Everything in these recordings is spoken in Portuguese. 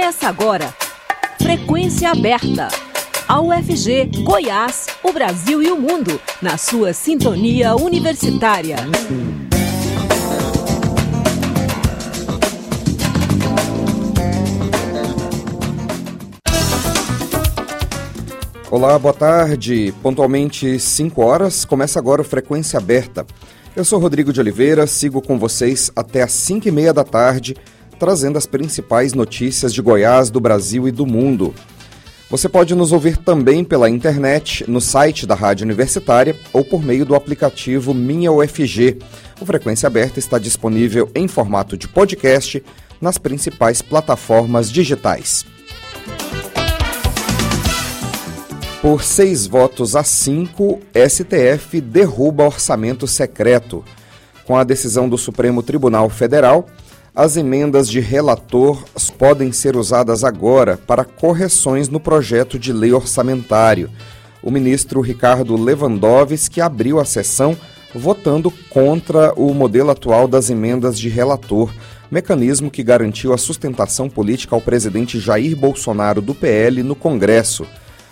Começa agora. Frequência aberta. A UFG, Goiás, o Brasil e o mundo, na sua sintonia universitária. Olá, boa tarde. Pontualmente 5 horas, começa agora o Frequência Aberta. Eu sou Rodrigo de Oliveira, sigo com vocês até às 5 e meia da tarde trazendo as principais notícias de Goiás, do Brasil e do mundo. Você pode nos ouvir também pela internet, no site da Rádio Universitária ou por meio do aplicativo Minha UFG. O Frequência Aberta está disponível em formato de podcast nas principais plataformas digitais. Por seis votos a cinco, STF derruba orçamento secreto. Com a decisão do Supremo Tribunal Federal, as emendas de relator podem ser usadas agora para correções no projeto de lei orçamentário. O ministro Ricardo Lewandowski abriu a sessão votando contra o modelo atual das emendas de relator, mecanismo que garantiu a sustentação política ao presidente Jair Bolsonaro do PL no Congresso.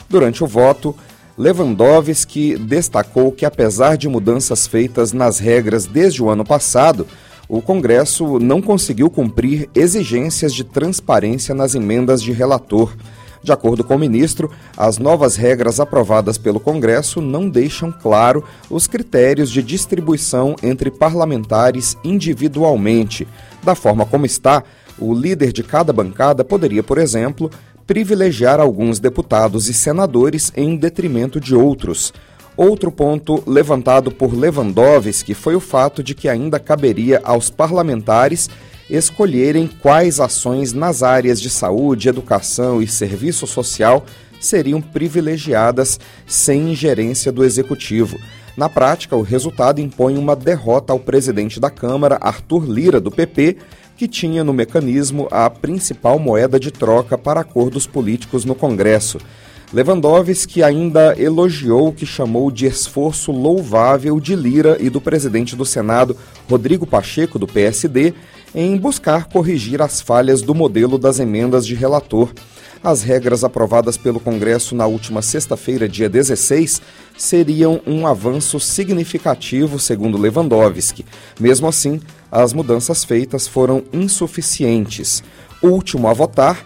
Durante o voto, Lewandowski destacou que, apesar de mudanças feitas nas regras desde o ano passado, o Congresso não conseguiu cumprir exigências de transparência nas emendas de relator. De acordo com o ministro, as novas regras aprovadas pelo Congresso não deixam claro os critérios de distribuição entre parlamentares individualmente. Da forma como está, o líder de cada bancada poderia, por exemplo, privilegiar alguns deputados e senadores em detrimento de outros. Outro ponto levantado por Lewandowski foi o fato de que ainda caberia aos parlamentares escolherem quais ações nas áreas de saúde, educação e serviço social seriam privilegiadas sem ingerência do executivo. Na prática, o resultado impõe uma derrota ao presidente da Câmara, Arthur Lira, do PP, que tinha no mecanismo a principal moeda de troca para acordos políticos no Congresso. Lewandowski ainda elogiou o que chamou de esforço louvável de Lira e do presidente do Senado, Rodrigo Pacheco, do PSD, em buscar corrigir as falhas do modelo das emendas de relator. As regras aprovadas pelo Congresso na última sexta-feira, dia 16, seriam um avanço significativo, segundo Lewandowski. Mesmo assim, as mudanças feitas foram insuficientes. Último a votar,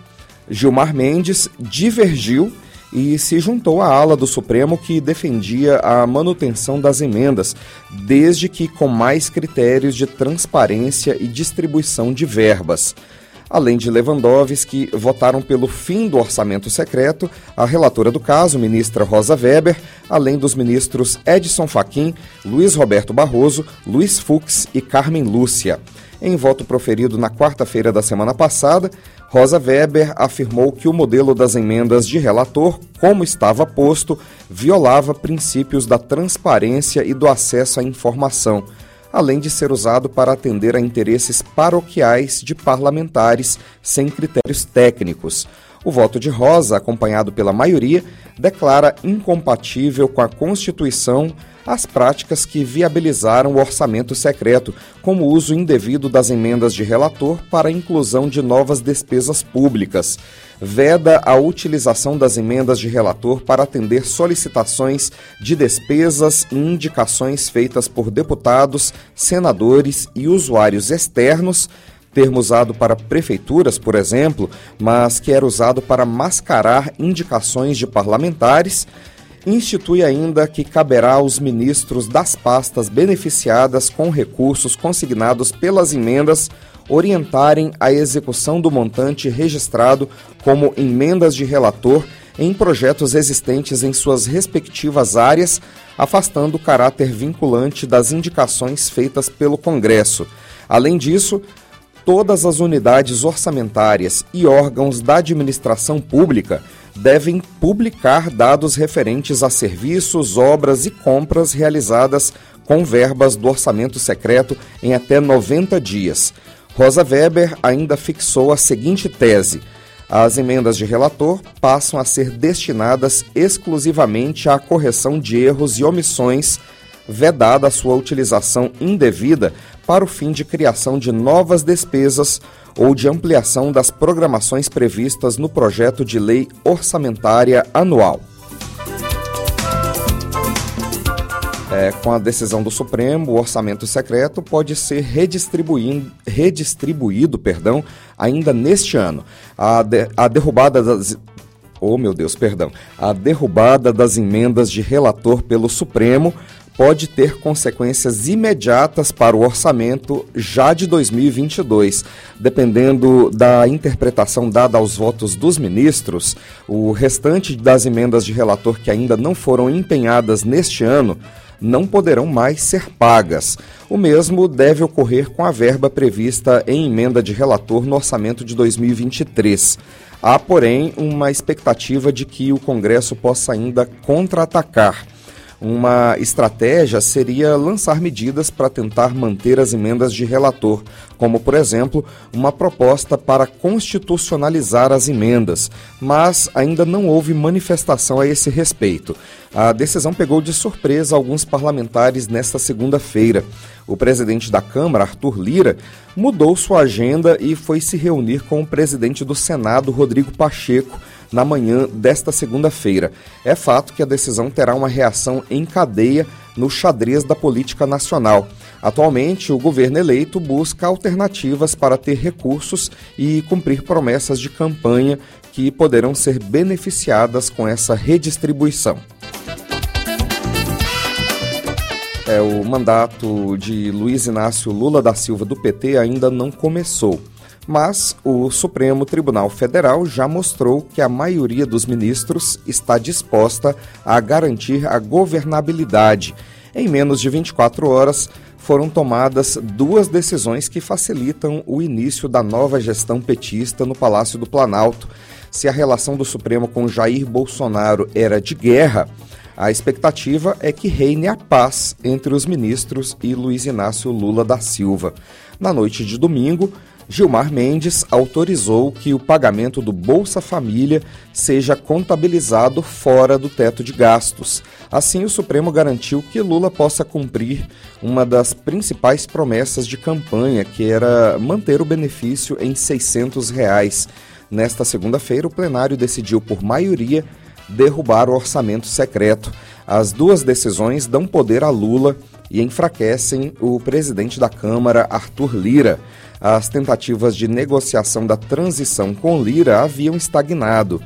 Gilmar Mendes, divergiu e se juntou à ala do Supremo que defendia a manutenção das emendas, desde que com mais critérios de transparência e distribuição de verbas. Além de Lewandowski, votaram pelo fim do orçamento secreto a relatora do caso, ministra Rosa Weber, além dos ministros Edson Fachin, Luiz Roberto Barroso, Luiz Fux e Carmen Lúcia. Em voto proferido na quarta-feira da semana passada, Rosa Weber afirmou que o modelo das emendas de relator, como estava posto, violava princípios da transparência e do acesso à informação, além de ser usado para atender a interesses paroquiais de parlamentares sem critérios técnicos. O voto de Rosa, acompanhado pela maioria, declara incompatível com a Constituição as práticas que viabilizaram o orçamento secreto, como o uso indevido das emendas de relator para a inclusão de novas despesas públicas. Veda a utilização das emendas de relator para atender solicitações de despesas e indicações feitas por deputados, senadores e usuários externos termo usado para prefeituras, por exemplo, mas que era usado para mascarar indicações de parlamentares, institui ainda que caberá aos ministros das pastas beneficiadas com recursos consignados pelas emendas orientarem a execução do montante registrado como emendas de relator em projetos existentes em suas respectivas áreas, afastando o caráter vinculante das indicações feitas pelo Congresso. Além disso, todas as unidades orçamentárias e órgãos da administração pública devem publicar dados referentes a serviços, obras e compras realizadas com verbas do orçamento secreto em até 90 dias. Rosa Weber ainda fixou a seguinte tese: as emendas de relator passam a ser destinadas exclusivamente à correção de erros e omissões, vedada a sua utilização indevida para o fim de criação de novas despesas ou de ampliação das programações previstas no projeto de lei orçamentária anual. É, com a decisão do Supremo, o orçamento secreto pode ser redistribuído perdão, ainda neste ano. A, de, a derrubada das. Oh, meu Deus, perdão. A derrubada das emendas de relator pelo Supremo pode ter consequências imediatas para o orçamento já de 2022. Dependendo da interpretação dada aos votos dos ministros, o restante das emendas de relator que ainda não foram empenhadas neste ano não poderão mais ser pagas. O mesmo deve ocorrer com a verba prevista em emenda de relator no orçamento de 2023. Há, porém, uma expectativa de que o Congresso possa ainda contra-atacar. Uma estratégia seria lançar medidas para tentar manter as emendas de relator, como, por exemplo, uma proposta para constitucionalizar as emendas, mas ainda não houve manifestação a esse respeito. A decisão pegou de surpresa alguns parlamentares nesta segunda-feira. O presidente da Câmara, Arthur Lira, mudou sua agenda e foi se reunir com o presidente do Senado, Rodrigo Pacheco na manhã desta segunda-feira. É fato que a decisão terá uma reação em cadeia no xadrez da política nacional. Atualmente, o governo eleito busca alternativas para ter recursos e cumprir promessas de campanha que poderão ser beneficiadas com essa redistribuição. É, o mandato de Luiz Inácio Lula da Silva do PT ainda não começou. Mas o Supremo Tribunal Federal já mostrou que a maioria dos ministros está disposta a garantir a governabilidade. Em menos de 24 horas, foram tomadas duas decisões que facilitam o início da nova gestão petista no Palácio do Planalto. Se a relação do Supremo com Jair Bolsonaro era de guerra, a expectativa é que reine a paz entre os ministros e Luiz Inácio Lula da Silva. Na noite de domingo, Gilmar Mendes autorizou que o pagamento do Bolsa Família seja contabilizado fora do teto de gastos. Assim, o Supremo garantiu que Lula possa cumprir uma das principais promessas de campanha, que era manter o benefício em 600 reais. Nesta segunda-feira, o plenário decidiu por maioria derrubar o orçamento secreto. As duas decisões dão poder a Lula e enfraquecem o presidente da Câmara, Arthur Lira as tentativas de negociação da transição com Lira haviam estagnado.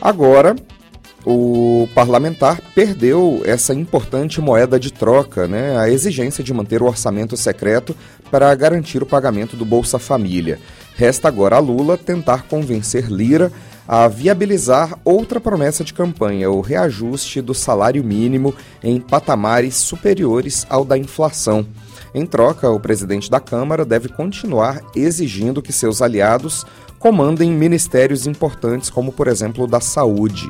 Agora, o parlamentar perdeu essa importante moeda de troca, né, a exigência de manter o orçamento secreto para garantir o pagamento do Bolsa Família. Resta agora a Lula tentar convencer Lira a viabilizar outra promessa de campanha, o reajuste do salário mínimo em patamares superiores ao da inflação. Em troca, o presidente da Câmara deve continuar exigindo que seus aliados comandem ministérios importantes, como, por exemplo, o da saúde.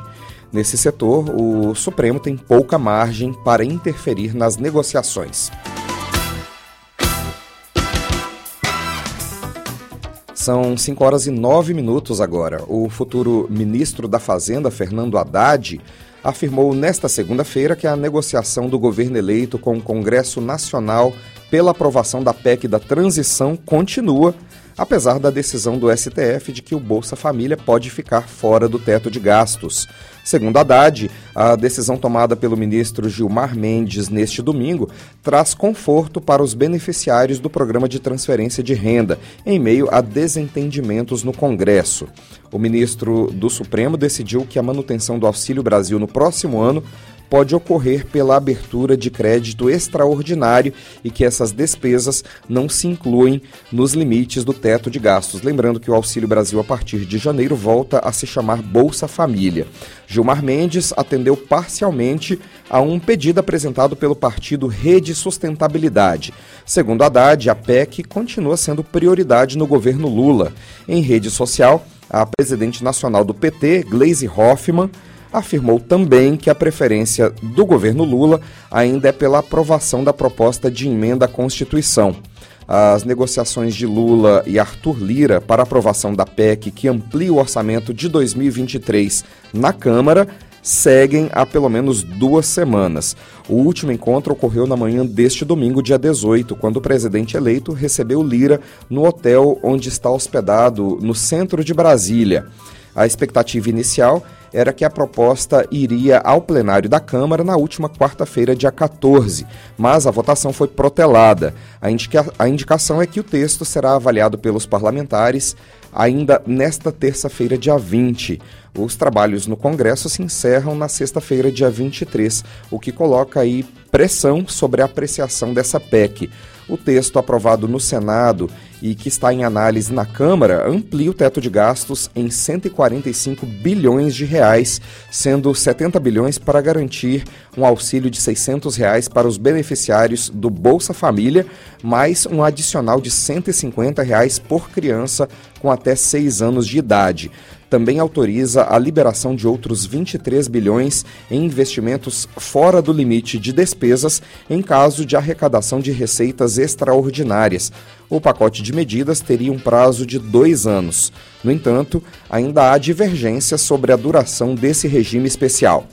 Nesse setor, o Supremo tem pouca margem para interferir nas negociações. São 5 horas e 9 minutos agora. O futuro ministro da Fazenda, Fernando Haddad, afirmou nesta segunda-feira que a negociação do governo eleito com o Congresso Nacional pela aprovação da PEC da transição continua, apesar da decisão do STF de que o Bolsa Família pode ficar fora do teto de gastos. Segundo Haddad, a decisão tomada pelo ministro Gilmar Mendes neste domingo traz conforto para os beneficiários do programa de transferência de renda, em meio a desentendimentos no Congresso. O ministro do Supremo decidiu que a manutenção do Auxílio Brasil no próximo ano pode ocorrer pela abertura de crédito extraordinário e que essas despesas não se incluem nos limites do teto de gastos. Lembrando que o Auxílio Brasil, a partir de janeiro, volta a se chamar Bolsa Família. Gilmar Mendes atendeu parcialmente a um pedido apresentado pelo partido Rede Sustentabilidade. Segundo Haddad, a PEC continua sendo prioridade no governo Lula. Em rede social, a presidente nacional do PT, Gleisi Hoffmann, afirmou também que a preferência do governo Lula ainda é pela aprovação da proposta de emenda à Constituição. As negociações de Lula e Arthur Lira para aprovação da PEC que amplia o orçamento de 2023 na Câmara seguem há pelo menos duas semanas. O último encontro ocorreu na manhã deste domingo, dia 18, quando o presidente eleito recebeu Lira no hotel onde está hospedado, no centro de Brasília. A expectativa inicial era que a proposta iria ao plenário da Câmara na última quarta-feira, dia 14, mas a votação foi protelada. A, indica a indicação é que o texto será avaliado pelos parlamentares ainda nesta terça-feira, dia 20. Os trabalhos no Congresso se encerram na sexta-feira, dia 23, o que coloca aí pressão sobre a apreciação dessa PEC. O texto aprovado no Senado e que está em análise na Câmara amplia o teto de gastos em 145 bilhões de reais, sendo 70 bilhões para garantir um auxílio de 600 reais para os beneficiários do Bolsa Família, mais um adicional de 150 reais por criança com até 6 anos de idade também autoriza a liberação de outros 23 bilhões em investimentos fora do limite de despesas em caso de arrecadação de receitas extraordinárias. O pacote de medidas teria um prazo de dois anos. No entanto, ainda há divergências sobre a duração desse regime especial.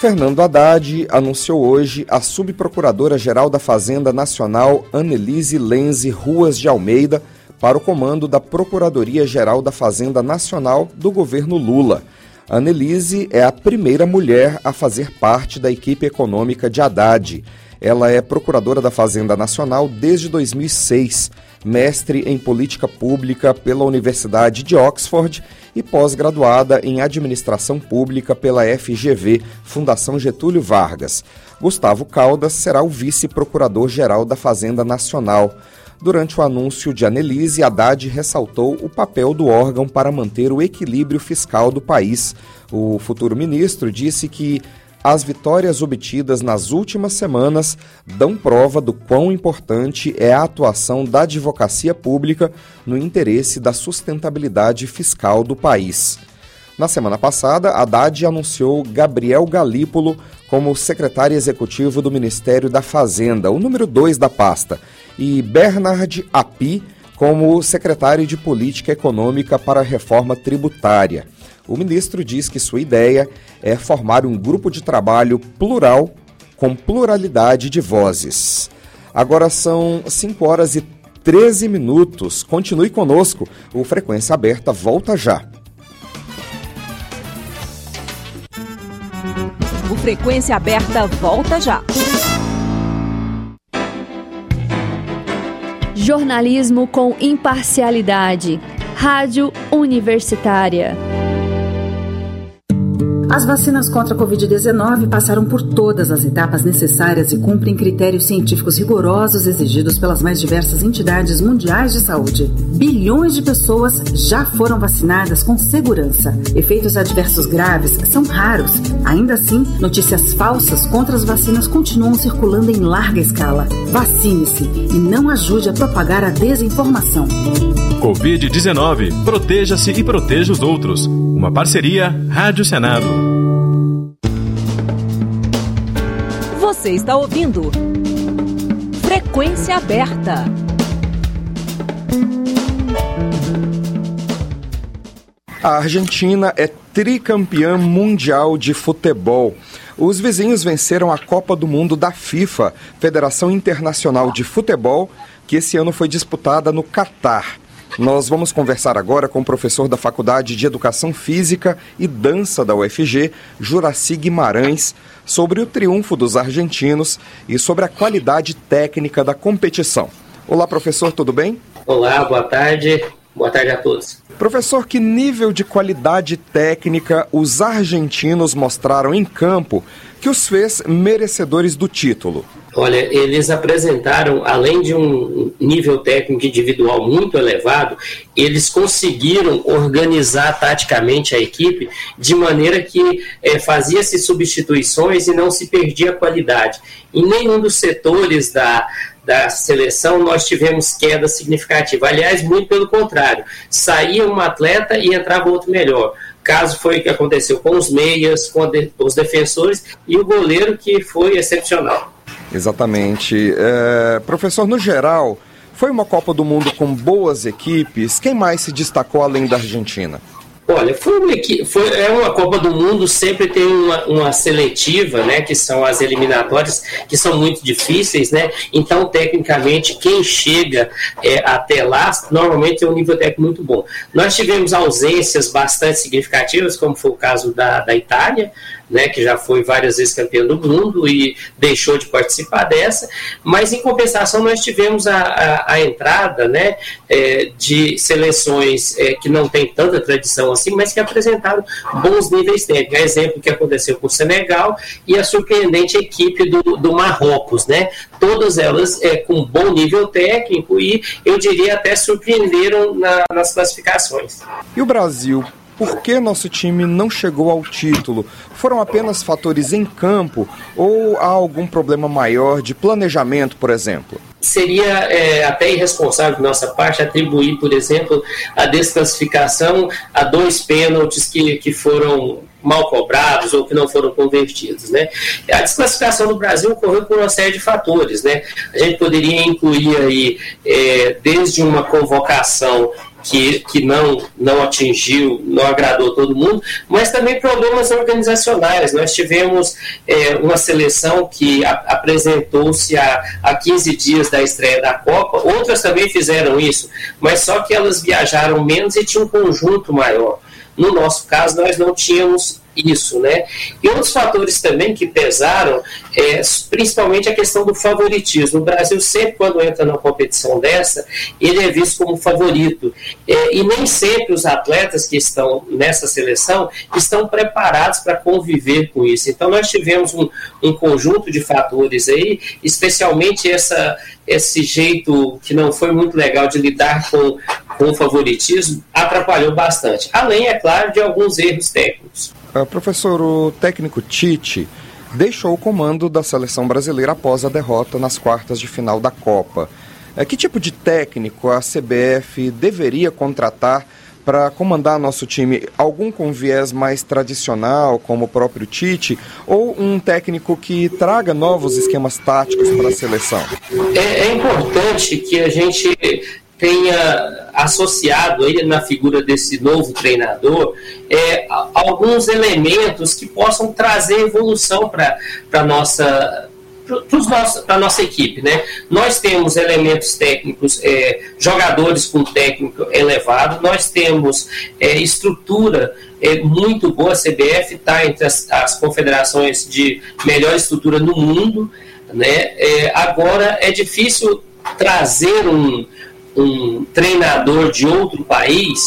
Fernando Haddad anunciou hoje a subprocuradora-geral da Fazenda Nacional, Annelise Lenze Ruas de Almeida, para o comando da Procuradoria-Geral da Fazenda Nacional do governo Lula. Annelise é a primeira mulher a fazer parte da equipe econômica de Haddad. Ela é procuradora da Fazenda Nacional desde 2006, mestre em política pública pela Universidade de Oxford e pós-graduada em administração pública pela FGV, Fundação Getúlio Vargas. Gustavo Caldas será o vice-procurador-geral da Fazenda Nacional. Durante o anúncio de Annelise, Haddad ressaltou o papel do órgão para manter o equilíbrio fiscal do país. O futuro ministro disse que as vitórias obtidas nas últimas semanas dão prova do quão importante é a atuação da advocacia pública no interesse da sustentabilidade fiscal do país. Na semana passada, Haddad anunciou Gabriel Galípolo como secretário executivo do Ministério da Fazenda, o número 2 da pasta, e Bernard Api como secretário de Política Econômica para a Reforma Tributária. O ministro diz que sua ideia é formar um grupo de trabalho plural com pluralidade de vozes. Agora são 5 horas e 13 minutos. Continue conosco. O Frequência Aberta volta já. O Frequência Aberta volta já. Jornalismo com imparcialidade. Rádio Universitária. As vacinas contra a Covid-19 passaram por todas as etapas necessárias e cumprem critérios científicos rigorosos exigidos pelas mais diversas entidades mundiais de saúde. Bilhões de pessoas já foram vacinadas com segurança. Efeitos adversos graves são raros. Ainda assim, notícias falsas contra as vacinas continuam circulando em larga escala. Vacine-se e não ajude a propagar a desinformação. Covid-19. Proteja-se e proteja os outros. Uma parceria Rádio Senado. Você está ouvindo Frequência Aberta. A Argentina é tricampeã mundial de futebol. Os vizinhos venceram a Copa do Mundo da FIFA, Federação Internacional de Futebol, que esse ano foi disputada no Catar. Nós vamos conversar agora com o professor da Faculdade de Educação Física e Dança da UFG, Juraci Guimarães, sobre o triunfo dos argentinos e sobre a qualidade técnica da competição. Olá, professor, tudo bem? Olá, boa tarde. Boa tarde a todos. Professor, que nível de qualidade técnica os argentinos mostraram em campo que os fez merecedores do título? Olha, eles apresentaram, além de um nível técnico individual muito elevado, eles conseguiram organizar taticamente a equipe de maneira que é, fazia-se substituições e não se perdia a qualidade. Em nenhum dos setores da, da seleção nós tivemos queda significativa. Aliás, muito pelo contrário, saía um atleta e entrava outro melhor caso foi o que aconteceu com os meias, com os defensores e o goleiro que foi excepcional. Exatamente. É, professor, no geral, foi uma Copa do Mundo com boas equipes. Quem mais se destacou além da Argentina? Olha, foi uma, foi, é uma Copa do Mundo, sempre tem uma, uma, seletiva, né, que são as eliminatórias, que são muito difíceis, né, então, tecnicamente, quem chega é, até lá, normalmente tem um nível técnico muito bom. Nós tivemos ausências bastante significativas, como foi o caso da, da Itália, né, que já foi várias vezes campeão do mundo e deixou de participar dessa, mas em compensação nós tivemos a, a, a entrada né, é, de seleções é, que não têm tanta tradição assim, mas que apresentaram bons níveis técnicos. Exemplo que aconteceu com o Senegal e a surpreendente equipe do, do Marrocos, né? Todas elas é, com bom nível técnico e eu diria até surpreenderam na, nas classificações. E o Brasil por que nosso time não chegou ao título? Foram apenas fatores em campo ou há algum problema maior de planejamento, por exemplo? Seria é, até irresponsável de nossa parte atribuir, por exemplo, a desclassificação a dois pênaltis que, que foram mal cobrados ou que não foram convertidos. Né? A desclassificação do Brasil ocorreu por uma série de fatores. Né? A gente poderia incluir aí é, desde uma convocação que, que não, não atingiu, não agradou todo mundo, mas também problemas organizacionais. Nós tivemos é, uma seleção que apresentou-se há, há 15 dias da estreia da Copa, outras também fizeram isso, mas só que elas viajaram menos e tinham um conjunto maior. No nosso caso, nós não tínhamos isso, né? E outros fatores também que pesaram, é, principalmente a questão do favoritismo. O Brasil sempre, quando entra numa competição dessa, ele é visto como favorito. É, e nem sempre os atletas que estão nessa seleção estão preparados para conviver com isso. Então, nós tivemos um, um conjunto de fatores aí, especialmente essa, esse jeito que não foi muito legal de lidar com, com o favoritismo, atrapalhou bastante. Além, é claro, de alguns erros técnicos. Professor, o técnico Tite deixou o comando da seleção brasileira após a derrota nas quartas de final da Copa. Uh, que tipo de técnico a CBF deveria contratar para comandar nosso time? Algum com viés mais tradicional, como o próprio Tite, ou um técnico que traga novos esquemas táticos para a seleção? É, é importante que a gente tenha associado aí na figura desse novo treinador é, alguns elementos que possam trazer evolução para a nossa para a nossa equipe, né? Nós temos elementos técnicos, é, jogadores com técnico elevado, nós temos é, estrutura é, muito boa, a CBF está entre as, as, confederações de melhor estrutura no mundo, né? É, agora é difícil trazer um, um treinador de outro país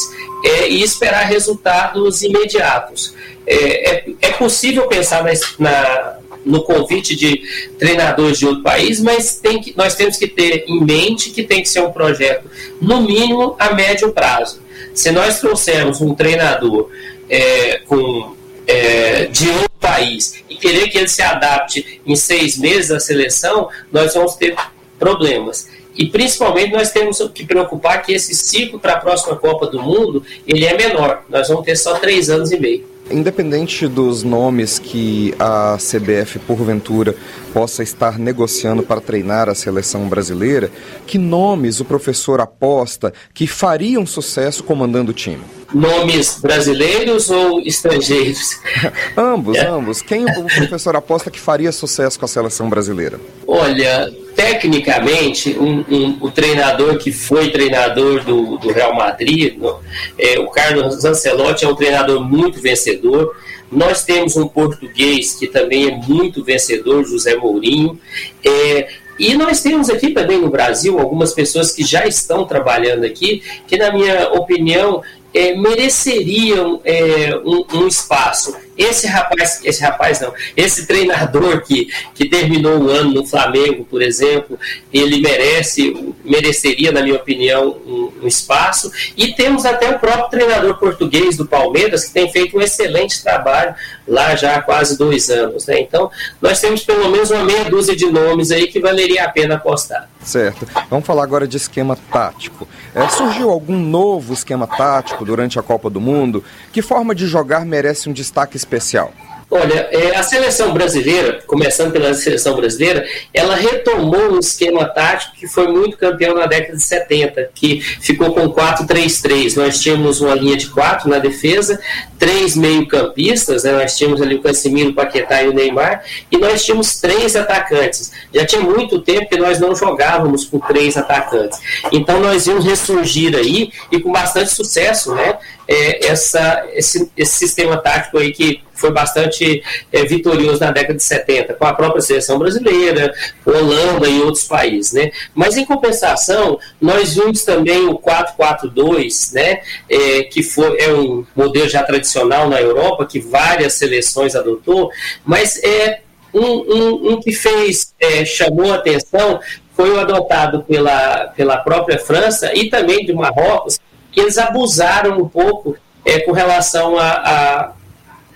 é, e esperar resultados imediatos. É, é, é possível pensar na, na, no convite de treinadores de outro país, mas tem que, nós temos que ter em mente que tem que ser um projeto, no mínimo, a médio prazo. Se nós trouxermos um treinador é, com, é, de outro país e querer que ele se adapte em seis meses à seleção, nós vamos ter problemas. E principalmente nós temos que preocupar que esse ciclo para a próxima Copa do Mundo ele é menor. Nós vamos ter só três anos e meio. Independente dos nomes que a CBF, porventura, possa estar negociando para treinar a seleção brasileira, que nomes o professor aposta que fariam sucesso comandando o time? Nomes brasileiros ou estrangeiros? ambos, é. ambos. Quem o professor aposta que faria sucesso com a seleção brasileira? Olha, tecnicamente, um, um, o treinador que foi treinador do, do Real Madrid, no, é, o Carlos Ancelotti, é um treinador muito vencedor. Nós temos um português que também é muito vencedor, José Mourinho. É, e nós temos aqui também no Brasil algumas pessoas que já estão trabalhando aqui, que, na minha opinião, é, mereceriam é, um, um, espaço. Esse rapaz, esse rapaz não, esse treinador que, que terminou o ano no Flamengo, por exemplo, ele merece, mereceria, na minha opinião, um, um espaço. E temos até o próprio treinador português do Palmeiras, que tem feito um excelente trabalho lá já há quase dois anos. Né? Então, nós temos pelo menos uma meia dúzia de nomes aí que valeria a pena apostar. Certo. Vamos falar agora de esquema tático. É, surgiu algum novo esquema tático durante a Copa do Mundo? Que forma de jogar merece um destaque? especial. Olha, é, a seleção brasileira, começando pela seleção brasileira, ela retomou um esquema tático que foi muito campeão na década de 70, que ficou com 4-3-3. Nós tínhamos uma linha de quatro na defesa, três meio-campistas, né? nós tínhamos ali o Casemiro, o Paquetá e o Neymar, e nós tínhamos três atacantes. Já tinha muito tempo que nós não jogávamos com três atacantes. Então nós íamos ressurgir aí e com bastante sucesso, né? É, essa, esse, esse sistema tático aí que foi bastante é, vitorioso na década de 70, com a própria seleção brasileira, Holanda e outros países. Né? Mas, em compensação, nós vimos também o 4-4-2, né, é, que foi, é um modelo já tradicional na Europa, que várias seleções adotou, mas é um, um, um que fez, é, chamou a atenção, foi o adotado pela, pela própria França e também de Marrocos, que eles abusaram um pouco é, com relação a, a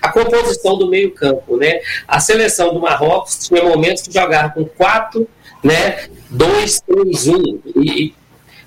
a composição do meio-campo, né? A seleção do Marrocos tinha momentos que jogava com 4, né? 2, 3, 1. E,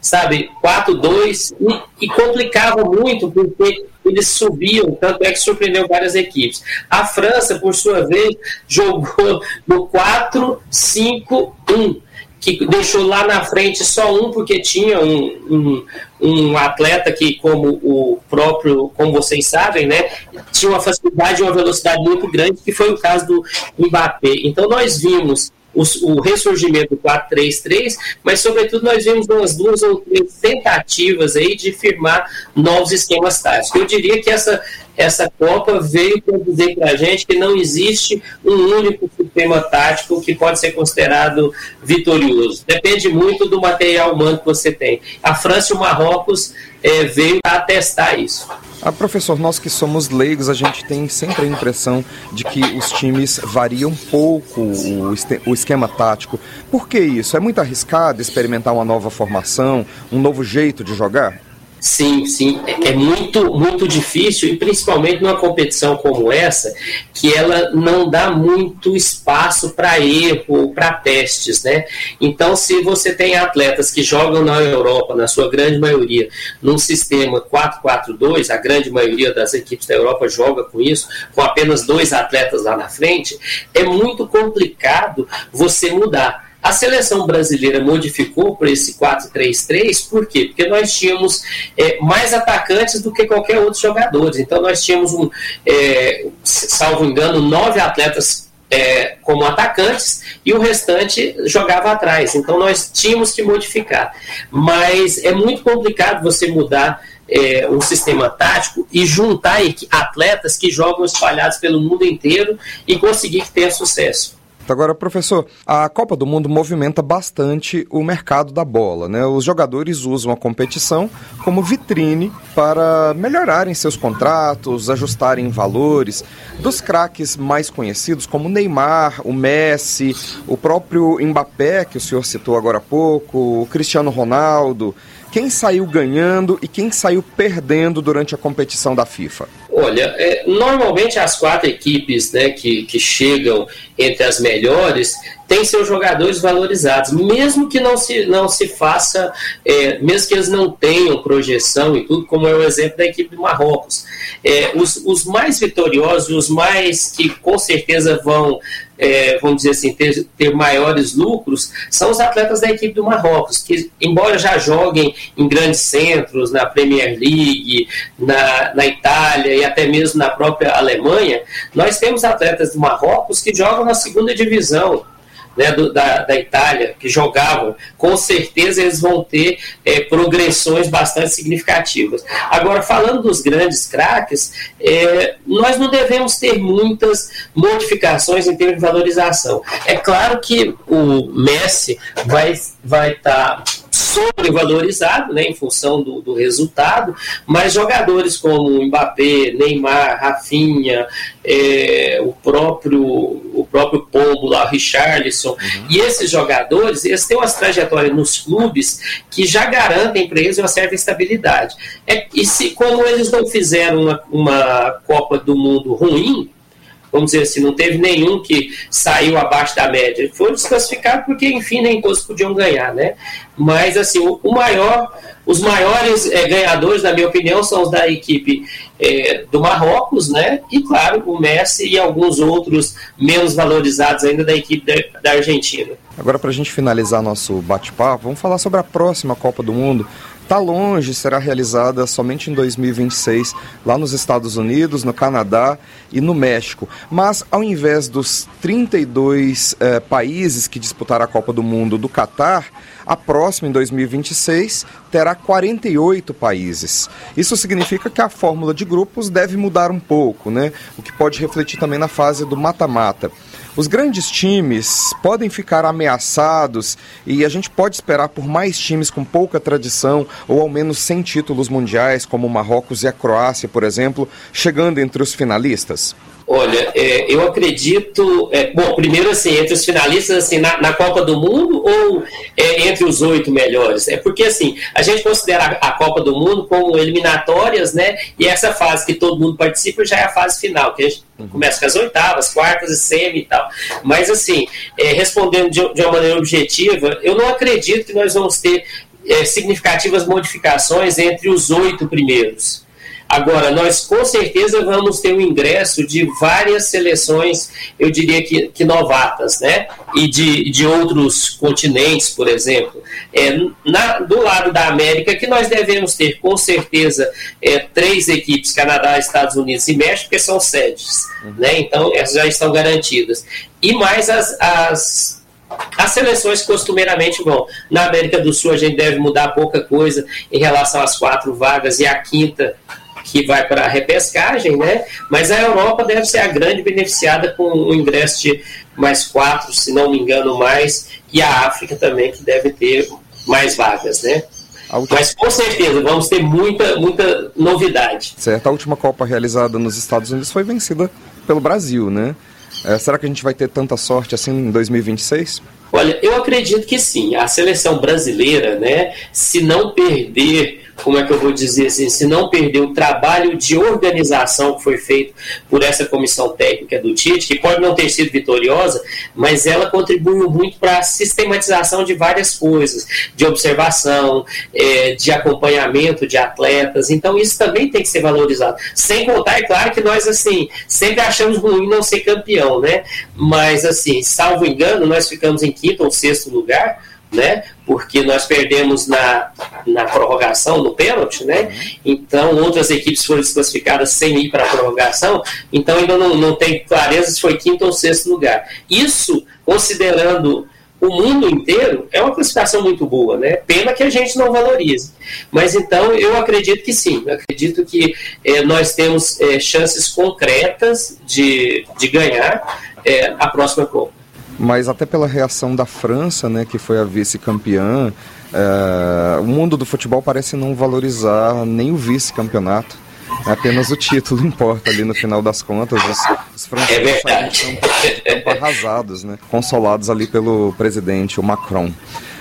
sabe, 4, 2, e, e complicava muito, porque eles subiam, tanto é que surpreendeu várias equipes. A França, por sua vez, jogou no 4, 5, 1 que deixou lá na frente só um, porque tinha um, um, um, atleta que, como o próprio, como vocês sabem, né, tinha uma facilidade e uma velocidade muito grande, que foi o caso do Mbappé. Então nós vimos o, o ressurgimento do 4-3-3, mas sobretudo nós vimos umas duas ou três tentativas aí de firmar novos esquemas táticos. Eu diria que essa essa Copa veio para dizer para a gente que não existe um único sistema tático que pode ser considerado vitorioso. Depende muito do material humano que você tem. A França e o Marrocos é, veio para testar isso. Ah, professor, nós que somos leigos, a gente tem sempre a impressão de que os times variam pouco o, o esquema tático. Por que isso? É muito arriscado experimentar uma nova formação, um novo jeito de jogar? Sim, sim, é, muito muito difícil e principalmente numa competição como essa, que ela não dá muito espaço para erro, para testes, né? Então, se você tem atletas que jogam na Europa, na sua grande maioria, num sistema 4-4-2, a grande maioria das equipes da Europa joga com isso, com apenas dois atletas lá na frente, é muito complicado você mudar. A seleção brasileira modificou para esse 4-3-3, por quê? Porque nós tínhamos é, mais atacantes do que qualquer outro jogador. Então nós tínhamos, um, é, salvo engano, nove atletas é, como atacantes e o restante jogava atrás. Então nós tínhamos que modificar. Mas é muito complicado você mudar é, um sistema tático e juntar atletas que jogam espalhados pelo mundo inteiro e conseguir tenha sucesso. Agora, professor, a Copa do Mundo movimenta bastante o mercado da bola, né? Os jogadores usam a competição como vitrine para melhorarem seus contratos, ajustarem valores. Dos craques mais conhecidos, como o Neymar, o Messi, o próprio Mbappé, que o senhor citou agora há pouco, o Cristiano Ronaldo, quem saiu ganhando e quem saiu perdendo durante a competição da FIFA? Olha, é, normalmente as quatro equipes né, que, que chegam entre as melhores têm seus jogadores valorizados, mesmo que não se, não se faça, é, mesmo que eles não tenham projeção e tudo, como é o exemplo da equipe do Marrocos. É, os, os mais vitoriosos, os mais que com certeza vão é, vamos dizer assim, ter, ter, maiores lucros, são os atletas da equipe do Marrocos, que, embora já joguem em grandes centros, na Premier League, na, na Itália e até mesmo na própria Alemanha, nós temos atletas do Marrocos que jogam na segunda divisão né, do, da, da Itália, que jogavam, com certeza eles vão ter é, progressões bastante significativas. Agora, falando dos grandes craques, é, nós não devemos ter muitas modificações em termos de valorização. É claro que o Messi vai estar. Vai tá sobrevalorizado né, em função do, do, resultado, mas jogadores como Mbappé, Neymar, Rafinha, é, o próprio o próprio Pombo lá, o Richarlison, uhum. e esses jogadores, eles têm umas trajetórias nos clubes que já garantem para eles uma certa estabilidade. É, e se como eles não fizeram uma, uma Copa do Mundo ruim, vamos dizer assim, não teve nenhum que saiu abaixo da média. Foram desclassificados porque, enfim, nem todos podiam ganhar, né? Mas, assim, o, maior, os maiores é, ganhadores, na minha opinião, são os da equipe é, do Marrocos, né? E, claro, o Messi e alguns outros menos valorizados ainda da equipe da, da Argentina. Agora, para a gente finalizar nosso bate-papo, vamos falar sobre a próxima Copa do Mundo está longe, será realizada somente em 2026 lá nos Estados Unidos, no Canadá e no México. Mas ao invés dos 32 eh, países que disputaram a Copa do Mundo do Catar, a próxima, em 2026, terá 48 países. Isso significa que a fórmula de grupos deve mudar um pouco, né? O que pode refletir também na fase do mata-mata. Os grandes times podem ficar ameaçados e a gente pode esperar por mais times com pouca tradição ou ao menos sem títulos mundiais, como o Marrocos e a Croácia, por exemplo, chegando entre os finalistas? Olha, é, eu acredito. É, bom, primeiro, assim, entre os finalistas, assim, na, na Copa do Mundo ou é, entre os oito melhores? É porque, assim, a gente considera a Copa do Mundo como eliminatórias, né? E essa fase que todo mundo participa já é a fase final, que a gente uhum. começa com as oitavas, quartas e semi e tal. Mas, assim, é, respondendo de, de, uma maneira objetiva, eu não acredito que nós vamos ter é, significativas modificações entre os oito primeiros. Agora, nós com certeza vamos ter o ingresso de várias seleções, eu diria que, que novatas, né? E de, de outros continentes, por exemplo. É, na, do lado da América, que nós devemos ter com certeza é, três equipes, Canadá, Estados Unidos e México, que são sedes, né? Então, essas já estão garantidas. E mais as, as as seleções costumeiramente vão. Na América do Sul, a gente deve mudar pouca coisa em relação às quatro vagas e a quinta que vai para a repescagem, né? Mas a Europa deve ser a grande beneficiada com o ingresso de mais quatro, se não me engano, mais, e a África também, que deve ter mais vagas, né? Última... Mas com certeza vamos ter muita, muita novidade. Certo, a última Copa realizada nos Estados Unidos foi vencida pelo Brasil, né? É, será que a gente vai ter tanta sorte assim em 2026? Olha, eu acredito que sim. A seleção brasileira, né, se não perder como é que eu vou dizer assim, se não perder o trabalho de organização que foi feito por essa comissão técnica do Tite, que pode não ter sido vitoriosa, mas ela contribuiu muito para a sistematização de várias coisas, de observação, é, de acompanhamento de atletas, então isso também tem que ser valorizado. Sem contar, é claro que nós, assim, sempre achamos ruim não ser campeão, né? Mas, assim, salvo engano, nós ficamos em quinto ou sexto lugar, né? Porque nós perdemos na, na prorrogação, no pênalti, né? Então outras equipes foram desclassificadas sem ir para a prorrogação, então ainda não, não tem clareza se foi quinto ou sexto lugar. Isso, considerando o mundo inteiro, é uma classificação muito boa, né? Pena que a gente não valorize. Mas então eu acredito que sim, eu acredito que é, nós temos é, chances concretas de, de ganhar é, a próxima Copa mas até pela reação da França, né, que foi a vice-campeã, é, o mundo do futebol parece não valorizar nem o vice-campeonato. Apenas o título importa ali no final das contas. Os, os franceses é estão arrasados, né? consolados ali pelo presidente, o Macron.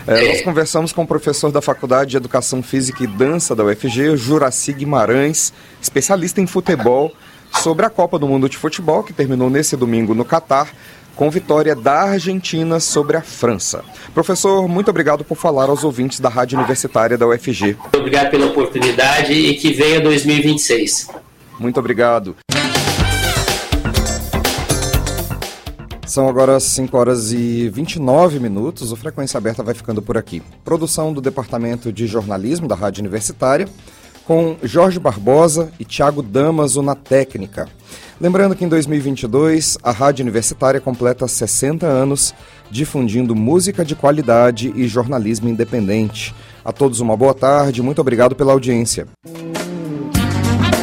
É, nós conversamos com o professor da Faculdade de Educação Física e Dança da UFG, Juraci Guimarães, especialista em futebol, sobre a Copa do Mundo de Futebol, que terminou nesse domingo no Catar, com vitória da Argentina sobre a França. Professor, muito obrigado por falar aos ouvintes da Rádio Universitária da UFG. Obrigado pela oportunidade e que venha 2026. Muito obrigado. São agora 5 horas e 29 minutos. O Frequência Aberta vai ficando por aqui. Produção do Departamento de Jornalismo da Rádio Universitária, com Jorge Barbosa e Tiago Damaso na técnica. Lembrando que em 2022 a Rádio Universitária completa 60 anos difundindo música de qualidade e jornalismo independente. A todos uma boa tarde, muito obrigado pela audiência.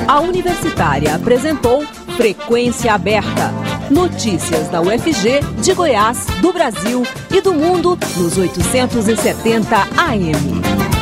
A Universitária apresentou Frequência Aberta. Notícias da UFG, de Goiás, do Brasil e do mundo nos 870 AM.